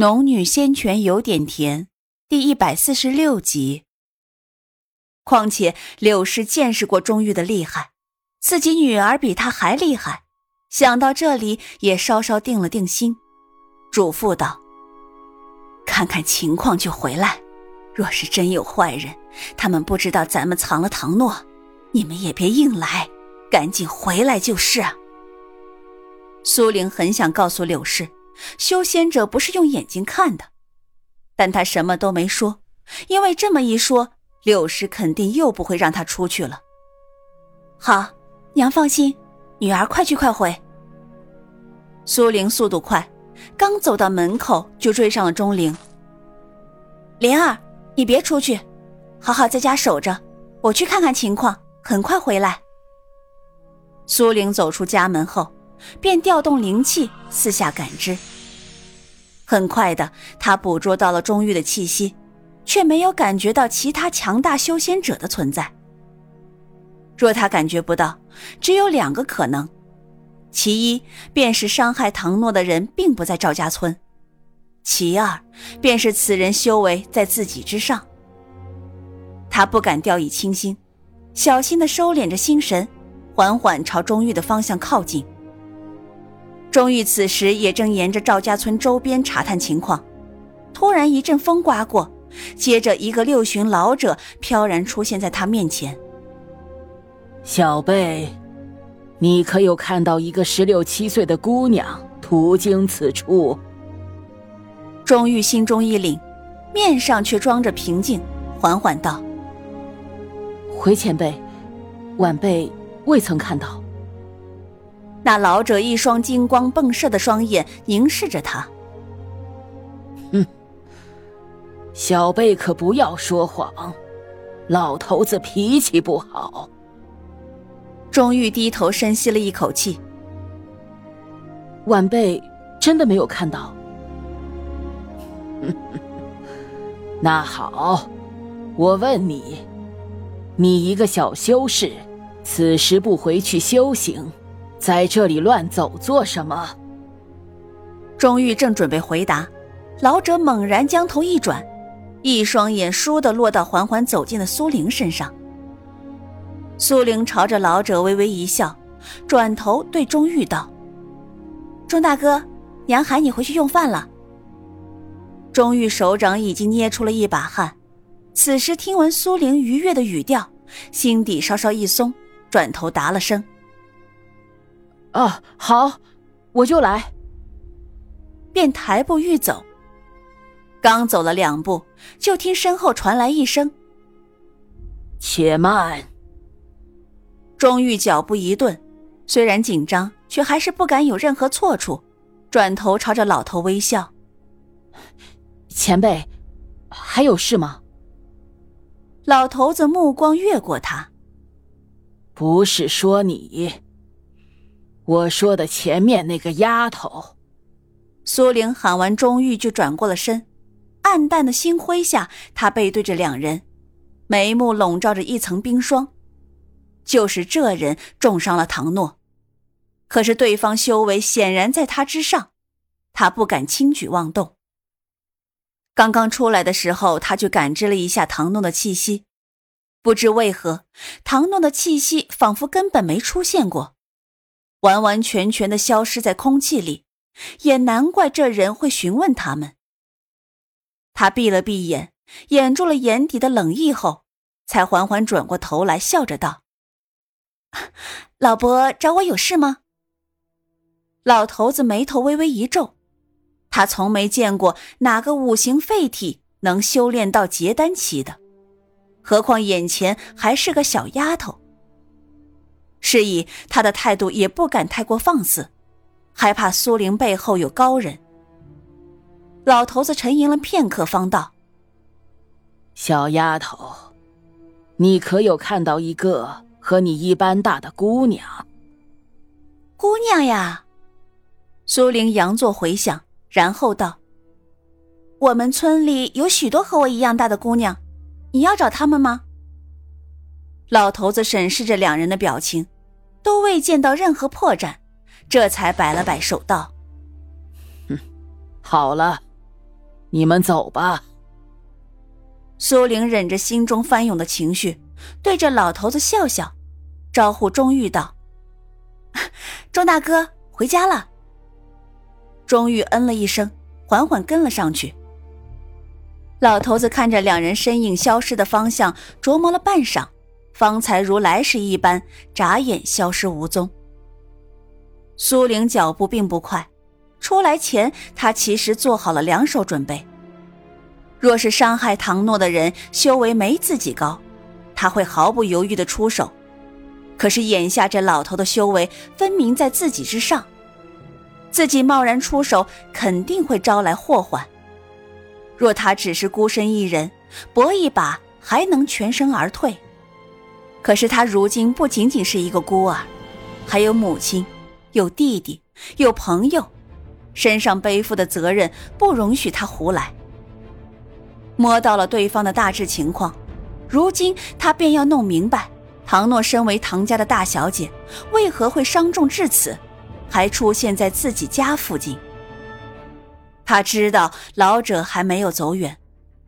农女仙泉有点甜，第一百四十六集。况且柳氏见识过钟玉的厉害，自己女儿比他还厉害，想到这里也稍稍定了定心，嘱咐道：“看看情况就回来。若是真有坏人，他们不知道咱们藏了唐诺，你们也别硬来，赶紧回来就是。”苏玲很想告诉柳氏。修仙者不是用眼睛看的，但他什么都没说，因为这么一说，柳氏肯定又不会让他出去了。好，娘放心，女儿快去快回。苏玲速度快，刚走到门口就追上了钟灵。灵儿，你别出去，好好在家守着，我去看看情况，很快回来。苏玲走出家门后，便调动灵气四下感知。很快的，他捕捉到了钟玉的气息，却没有感觉到其他强大修仙者的存在。若他感觉不到，只有两个可能：其一，便是伤害唐诺的人并不在赵家村；其二，便是此人修为在自己之上。他不敢掉以轻心，小心的收敛着心神，缓缓朝钟玉的方向靠近。钟玉此时也正沿着赵家村周边查探情况，突然一阵风刮过，接着一个六旬老者飘然出现在他面前。小贝，你可有看到一个十六七岁的姑娘途经此处？钟玉心中一凛，面上却装着平静，缓缓道：“回前辈，晚辈未曾看到。”那老者一双金光迸射的双眼凝视着他。哼，小辈可不要说谎，老头子脾气不好。钟玉低头深吸了一口气，晚辈真的没有看到。那好，我问你，你一个小修士，此时不回去修行？在这里乱走做什么？钟玉正准备回答，老者猛然将头一转，一双眼倏地落到缓缓走近的苏玲身上。苏玲朝着老者微微一笑，转头对钟玉道：“钟大哥，娘喊你回去用饭了。”钟玉手掌已经捏出了一把汗，此时听闻苏玲愉悦的语调，心底稍稍一松，转头答了声。哦，好，我就来。便抬步欲走，刚走了两步，就听身后传来一声：“且慢。”钟玉脚步一顿，虽然紧张，却还是不敢有任何错处，转头朝着老头微笑：“前辈，还有事吗？”老头子目光越过他：“不是说你。”我说的前面那个丫头，苏玲喊完钟玉就转过了身，暗淡的星辉下，她背对着两人，眉目笼罩着一层冰霜。就是这人重伤了唐诺，可是对方修为显然在他之上，他不敢轻举妄动。刚刚出来的时候，他就感知了一下唐诺的气息，不知为何，唐诺的气息仿佛根本没出现过。完完全全的消失在空气里，也难怪这人会询问他们。他闭了闭眼，掩住了眼底的冷意后，才缓缓转过头来，笑着道：“老伯找我有事吗？”老头子眉头微微一皱，他从没见过哪个五行废体能修炼到结丹期的，何况眼前还是个小丫头。是以，他的态度也不敢太过放肆，害怕苏玲背后有高人。老头子沉吟了片刻，方道：“小丫头，你可有看到一个和你一般大的姑娘？”姑娘呀，苏玲佯作回想，然后道：“我们村里有许多和我一样大的姑娘，你要找她们吗？”老头子审视着两人的表情，都未见到任何破绽，这才摆了摆手道：“哼，好了，你们走吧。苏玲忍着心中翻涌的情绪，对着老头子笑笑，招呼钟玉道：“ 钟大哥，回家了。”钟玉嗯了一声，缓缓跟了上去。老头子看着两人身影消失的方向，琢磨了半晌，方才如来时一般，眨眼消失无踪。苏玲脚步并不快，出来前她其实做好了两手准备。若是伤害唐诺的人修为没自己高，他会毫不犹豫的出手。可是眼下这老头的修为分明在自己之上，自己贸然出手肯定会招来祸患。若他只是孤身一人，搏一把还能全身而退。可是他如今不仅仅是一个孤儿，还有母亲，有弟弟，有朋友，身上背负的责任不容许他胡来。摸到了对方的大致情况，如今他便要弄明白，唐诺身为唐家的大小姐，为何会伤重至此，还出现在自己家附近。他知道老者还没有走远，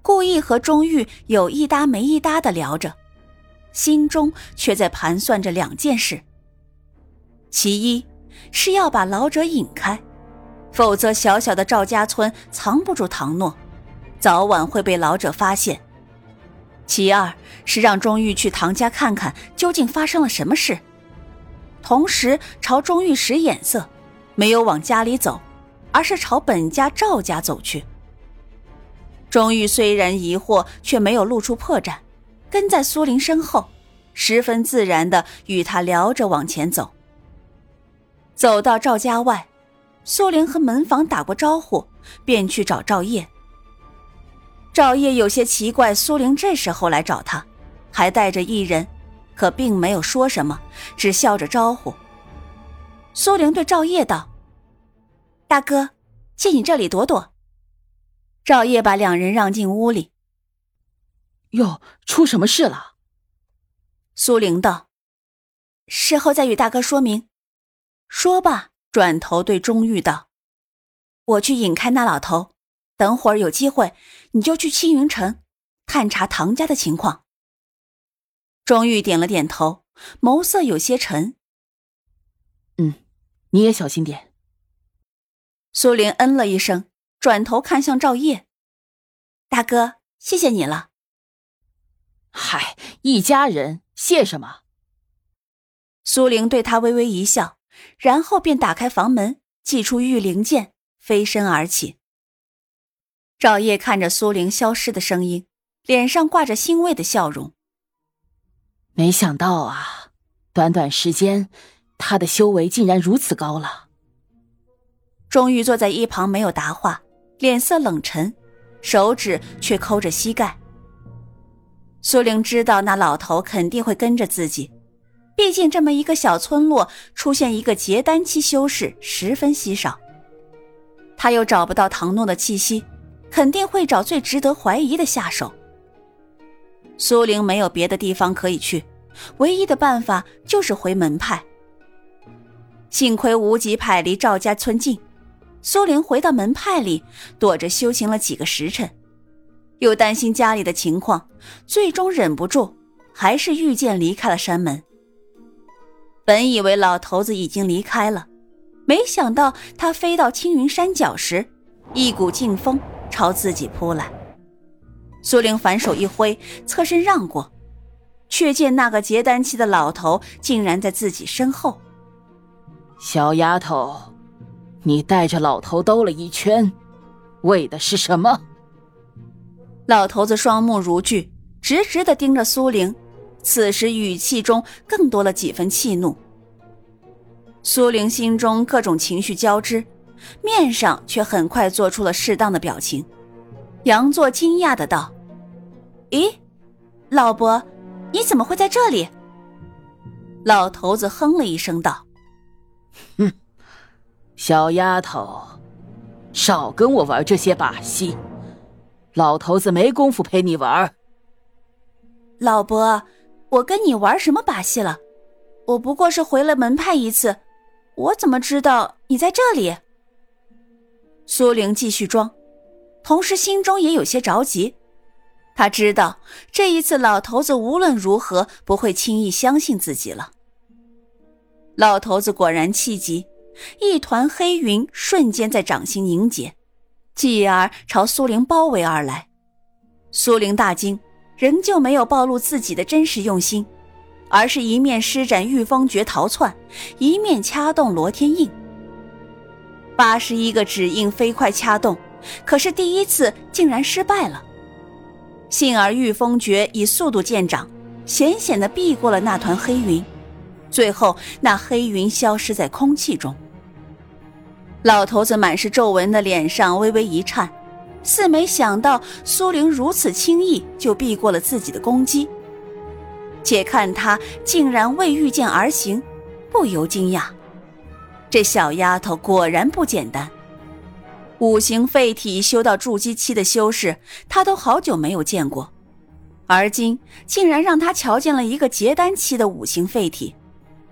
故意和钟玉有一搭没一搭的聊着，心中却在盘算着两件事：其一是要把老者引开，否则小小的赵家村藏不住唐诺，早晚会被老者发现；其二是让钟玉去唐家看看究竟发生了什么事，同时朝钟玉使眼色，没有往家里走。而是朝本家赵家走去。钟玉虽然疑惑，却没有露出破绽，跟在苏玲身后，十分自然的与他聊着往前走。走到赵家外，苏玲和门房打过招呼，便去找赵烨。赵烨有些奇怪，苏玲这时候来找他，还带着一人，可并没有说什么，只笑着招呼。苏玲对赵烨道。大哥，借你这里躲躲。赵烨把两人让进屋里。哟，出什么事了？苏玲道：“事后再与大哥说明。”说罢，转头对钟玉道：“我去引开那老头，等会儿有机会，你就去青云城探查唐家的情况。”钟玉点了点头，眸色有些沉。嗯，你也小心点。苏玲嗯了一声，转头看向赵烨：“大哥，谢谢你了。”“嗨，一家人，谢什么？”苏玲对他微微一笑，然后便打开房门，祭出御灵剑，飞身而起。赵烨看着苏玲消失的声音，脸上挂着欣慰的笑容。没想到啊，短短时间，他的修为竟然如此高了。钟玉坐在一旁，没有答话，脸色冷沉，手指却抠着膝盖。苏玲知道那老头肯定会跟着自己，毕竟这么一个小村落出现一个结丹期修士十分稀少。他又找不到唐诺的气息，肯定会找最值得怀疑的下手。苏玲没有别的地方可以去，唯一的办法就是回门派。幸亏无极派离赵家村近。苏玲回到门派里，躲着修行了几个时辰，又担心家里的情况，最终忍不住，还是御剑离开了山门。本以为老头子已经离开了，没想到他飞到青云山脚时，一股劲风朝自己扑来。苏玲反手一挥，侧身让过，却见那个结丹期的老头竟然在自己身后。小丫头。你带着老头兜了一圈，为的是什么？老头子双目如炬，直直的盯着苏玲，此时语气中更多了几分气怒。苏玲心中各种情绪交织，面上却很快做出了适当的表情，杨作惊讶的道：“咦，老伯，你怎么会在这里？”老头子哼了一声道：“哼。”小丫头，少跟我玩这些把戏，老头子没工夫陪你玩。老伯，我跟你玩什么把戏了？我不过是回了门派一次，我怎么知道你在这里？苏玲继续装，同时心中也有些着急。他知道这一次老头子无论如何不会轻易相信自己了。老头子果然气急，一团黑云瞬间在掌心凝结，继而朝苏玲包围而来。苏玲大惊，仍旧没有暴露自己的真实用心，而是一面施展御风诀逃窜，一面掐动罗天印。八十一个指印飞快掐动，可是第一次竟然失败了。幸而御风诀以速度见长，险险地避过了那团黑云，最后那黑云消失在空气中。老头子满是皱纹的脸上微微一颤，似没想到苏玲如此轻易就避过了自己的攻击。且看他竟然未御剑而行，不由惊讶。这小丫头果然不简单。五行废体修到筑基期的修士，他都好久没有见过，而今竟然让他瞧见了一个结丹期的五行废体，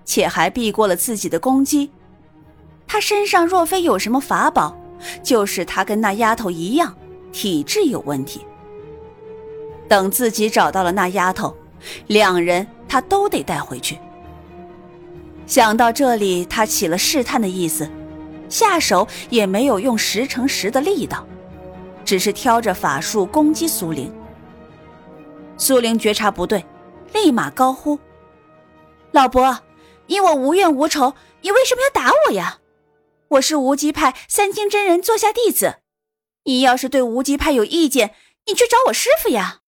且还避过了自己的攻击。他身上若非有什么法宝，就是他跟那丫头一样，体质有问题。等自己找到了那丫头，两人他都得带回去。想到这里，他起了试探的意思。下手也没有用十乘十的力道，只是挑着法术攻击苏玲。苏玲觉察不对，立马高呼：“老伯，你我无怨无仇，你为什么要打我呀？我是无极派三清真人座下弟子，你要是对无极派有意见，你去找我师傅呀。”